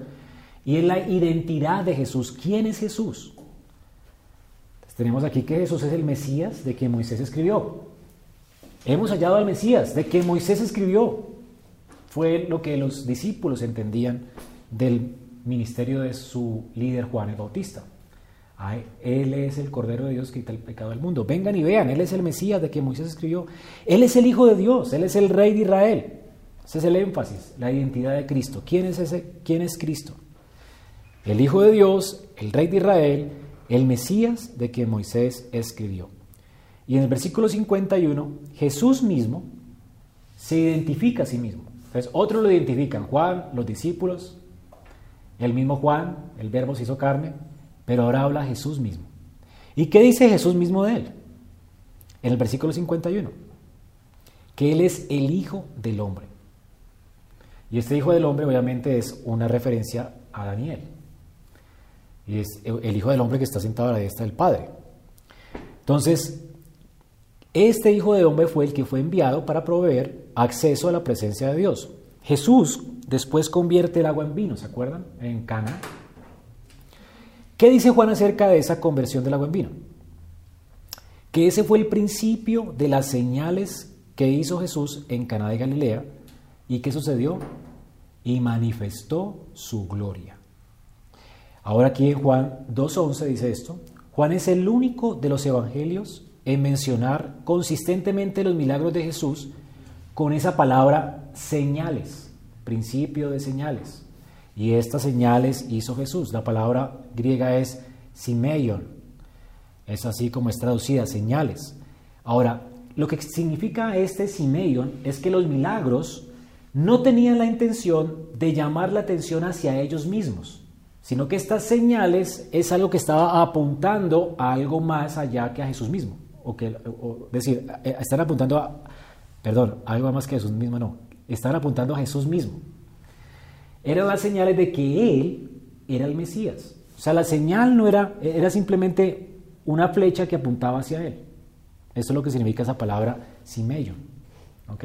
y es la identidad de Jesús. ¿Quién es Jesús? Tenemos aquí que Jesús es el Mesías de que Moisés escribió. Hemos hallado al Mesías de que Moisés escribió. Fue lo que los discípulos entendían del ministerio de su líder Juan el Bautista. él es el Cordero de Dios que quita el pecado del mundo. Vengan y vean, Él es el Mesías de que Moisés escribió. Él es el Hijo de Dios, Él es el Rey de Israel. Ese es el énfasis, la identidad de Cristo. ¿Quién es ese? ¿Quién es Cristo? El Hijo de Dios, el Rey de Israel, el Mesías de que Moisés escribió. Y en el versículo 51, Jesús mismo se identifica a sí mismo. Entonces, otros lo identifican, Juan, los discípulos, el mismo Juan, el verbo se hizo carne, pero ahora habla Jesús mismo. ¿Y qué dice Jesús mismo de él? En el versículo 51, que Él es el Hijo del Hombre. Y este Hijo del Hombre obviamente es una referencia a Daniel. Y es el Hijo del Hombre que está sentado a la diestra del Padre. Entonces, este Hijo del Hombre fue el que fue enviado para proveer acceso a la presencia de Dios. Jesús después convierte el agua en vino, ¿se acuerdan? En Cana. ¿Qué dice Juan acerca de esa conversión del agua en vino? Que ese fue el principio de las señales que hizo Jesús en Cana de Galilea y qué sucedió y manifestó su gloria. Ahora aquí en Juan 2.11 dice esto. Juan es el único de los evangelios en mencionar consistentemente los milagros de Jesús con esa palabra señales, principio de señales. Y estas señales hizo Jesús. La palabra griega es simeion. Es así como es traducida, señales. Ahora, lo que significa este Simeón es que los milagros no tenían la intención de llamar la atención hacia ellos mismos, sino que estas señales es algo que estaba apuntando a algo más allá que a Jesús mismo. O que, es decir, eh, están apuntando a, perdón, algo más que Jesús mismo, no, están apuntando a Jesús mismo. Eran las señales de que Él era el Mesías. O sea, la señal no era, era simplemente una flecha que apuntaba hacia Él. Eso es lo que significa esa palabra simello. ¿Ok?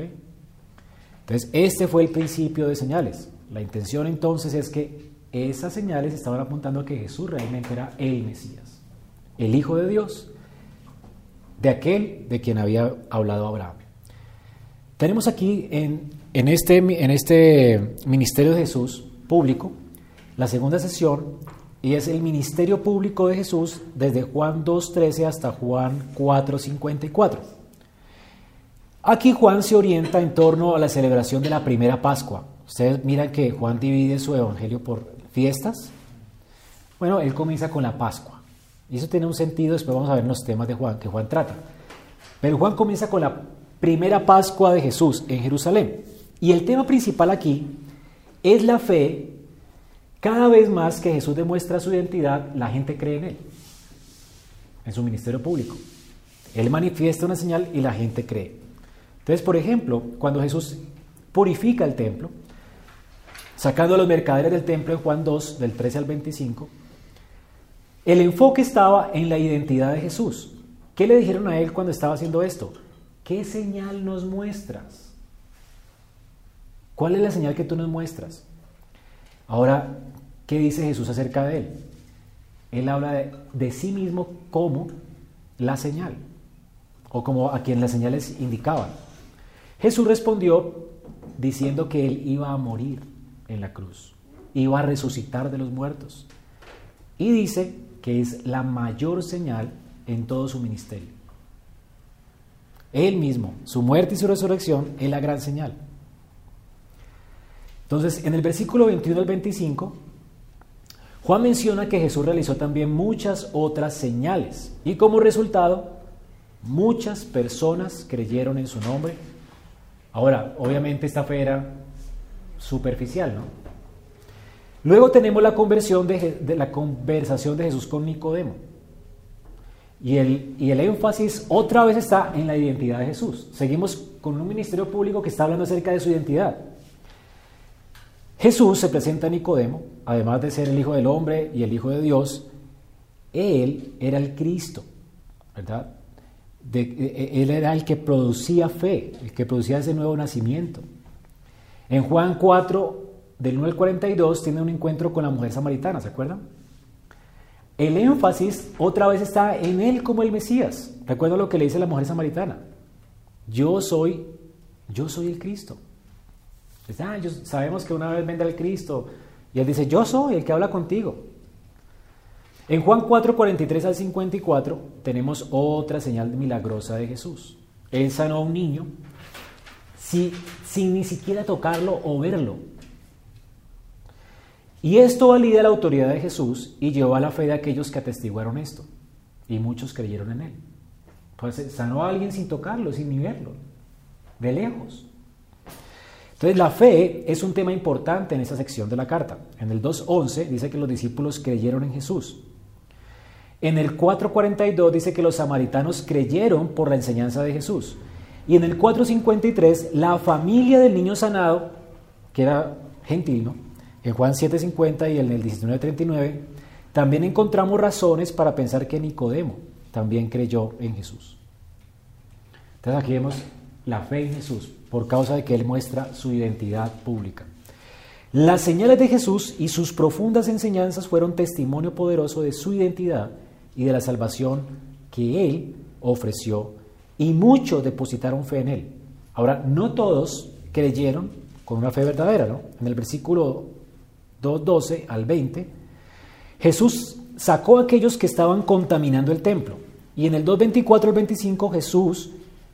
Entonces, este fue el principio de señales. La intención entonces es que esas señales estaban apuntando a que Jesús realmente era el Mesías, el Hijo de Dios, de aquel de quien había hablado Abraham. Tenemos aquí en, en, este, en este ministerio de Jesús público la segunda sesión y es el ministerio público de Jesús desde Juan 2.13 hasta Juan 4.54. Aquí Juan se orienta en torno a la celebración de la primera Pascua. Ustedes miran que Juan divide su evangelio por fiestas. Bueno, él comienza con la Pascua. Y eso tiene un sentido, después vamos a ver los temas de Juan que Juan trata. Pero Juan comienza con la primera Pascua de Jesús en Jerusalén. Y el tema principal aquí es la fe cada vez más que Jesús demuestra su identidad, la gente cree en Él, en su ministerio público. Él manifiesta una señal y la gente cree. Entonces, por ejemplo, cuando Jesús purifica el templo, sacando a los mercaderes del templo en Juan 2, del 13 al 25, el enfoque estaba en la identidad de Jesús. ¿Qué le dijeron a él cuando estaba haciendo esto? ¿Qué señal nos muestras? ¿Cuál es la señal que tú nos muestras? Ahora, ¿qué dice Jesús acerca de él? Él habla de, sí mismo como la señal, o como a quien las señales indicaban. Jesús respondió diciendo que él iba a morir en la cruz, iba a resucitar de los muertos. Y dice que es la mayor señal en todo su ministerio. Él mismo, su muerte y su resurrección es la gran señal. Entonces, en el versículo 21 al 25, Juan menciona que Jesús realizó también muchas otras señales y como resultado, muchas personas creyeron en su nombre. Ahora, obviamente esta fe era superficial, ¿no? Luego tenemos la conversión de, la conversación de Jesús con Nicodemo. Y el, y el énfasis otra vez está en la identidad de Jesús. Seguimos con un ministerio público que está hablando acerca de su identidad. Jesús se presenta a Nicodemo, además de ser el Hijo del Hombre y el Hijo de Dios, Él era el Cristo, ¿verdad? E, e, él era el que producía fe, el que producía ese nuevo nacimiento. En Juan 4, del 1 al 42, tiene un encuentro con la mujer samaritana, ¿se acuerdan? El énfasis otra vez está en Él como el Mesías. Recuerda lo que le dice la mujer samaritana. Yo soy, yo soy el Cristo. Ah, sabemos que una vez vendrá el Cristo. Y él dice, yo soy el que habla contigo. En Juan 4, 43 al 54 tenemos otra señal milagrosa de Jesús. Él sanó a un niño sin ni siquiera tocarlo o verlo. Y esto valida la autoridad de Jesús y llevó a la fe de aquellos que atestiguaron esto. Y muchos creyeron en él. Pues sanó a alguien sin tocarlo, sin ni verlo, de lejos. Entonces la fe es un tema importante en esta sección de la carta. En el 2.11 dice que los discípulos creyeron en Jesús. En el 4.42 dice que los samaritanos creyeron por la enseñanza de Jesús. Y en el 4.53 la familia del niño sanado, que era gentil, ¿no? En Juan 7.50 y en el 19.39 también encontramos razones para pensar que Nicodemo también creyó en Jesús. Entonces aquí vemos la fe en Jesús por causa de que Él muestra su identidad pública. Las señales de Jesús y sus profundas enseñanzas fueron testimonio poderoso de su identidad y de la salvación que Él ofreció y muchos depositaron fe en Él. Ahora, no todos creyeron con una fe verdadera, ¿no? En el versículo 2.12 al 20, Jesús sacó a aquellos que estaban contaminando el templo. Y en el 2.24 al 25 Jesús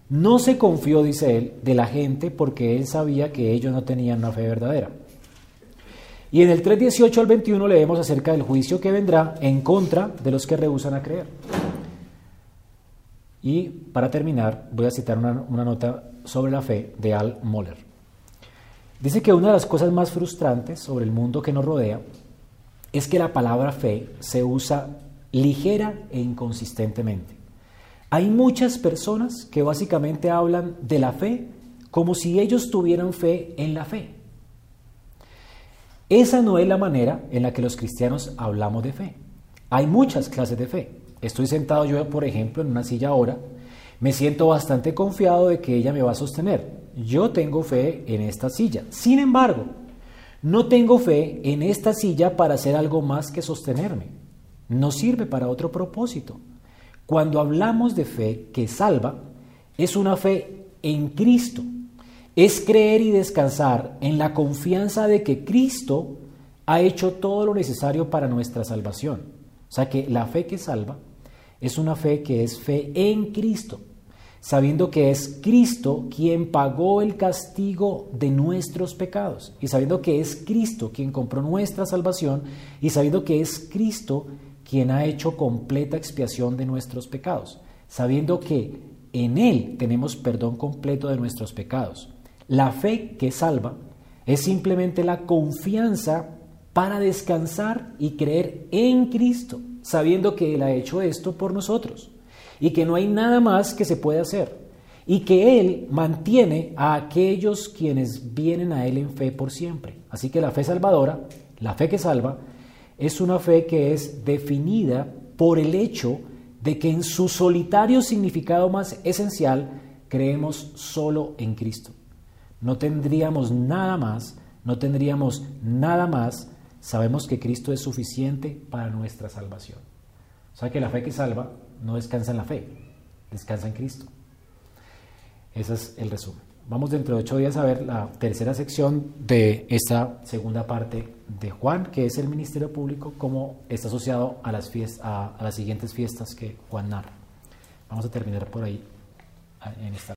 no se confió, dice él, de la gente porque él sabía que ellos no tenían una fe verdadera. Y en el 3.18 al 21 leemos acerca del juicio que vendrá en contra de los que rehusan a creer. Y para terminar, voy a citar una, una nota sobre la fe de Al Moller. Dice que una de las cosas más frustrantes sobre el mundo que nos rodea es que la palabra fe se usa ligera e inconsistentemente. Hay muchas personas que básicamente hablan de la fe como si ellos tuvieran fe en la fe. Esa no es la manera en la que los cristianos hablamos de fe. Hay muchas clases de fe. Estoy sentado yo, por ejemplo, en una silla ahora. Me siento bastante confiado de que ella me va a sostener. Yo tengo fe en esta silla. Sin embargo, no tengo fe en esta silla para hacer algo más que sostenerme. No sirve para otro propósito. Cuando hablamos de fe que salva, es una fe en Cristo. Es creer y descansar en la confianza de que Cristo ha hecho todo lo necesario para nuestra salvación. O sea que la fe que salva es una fe que es fe en Cristo sabiendo que es Cristo quien pagó el castigo de nuestros pecados, y sabiendo que es Cristo quien compró nuestra salvación, y sabiendo que es Cristo quien ha hecho completa expiación de nuestros pecados, sabiendo que en Él tenemos perdón completo de nuestros pecados. La fe que salva es simplemente la confianza para descansar y creer en Cristo, sabiendo que Él ha hecho esto por nosotros y que no hay nada más que se puede hacer y que Él mantiene a aquellos quienes vienen a Él en fe por siempre. Así que la fe salvadora, la fe que salva, es una fe que es definida por el hecho de que en su solitario significado más esencial creemos solo en Cristo. No tendríamos nada más, no tendríamos nada más, sabemos que Cristo es suficiente para nuestra salvación. O sea que la fe que salva no descansa en la fe, descansa en Cristo. Ese es el resumen. Vamos dentro de ocho días a ver la tercera sección de esta segunda parte de Juan, que es el ministerio público, cómo está asociado a las, fiestas, a, las siguientes fiestas que Juan narra. Vamos a terminar por ahí en esta.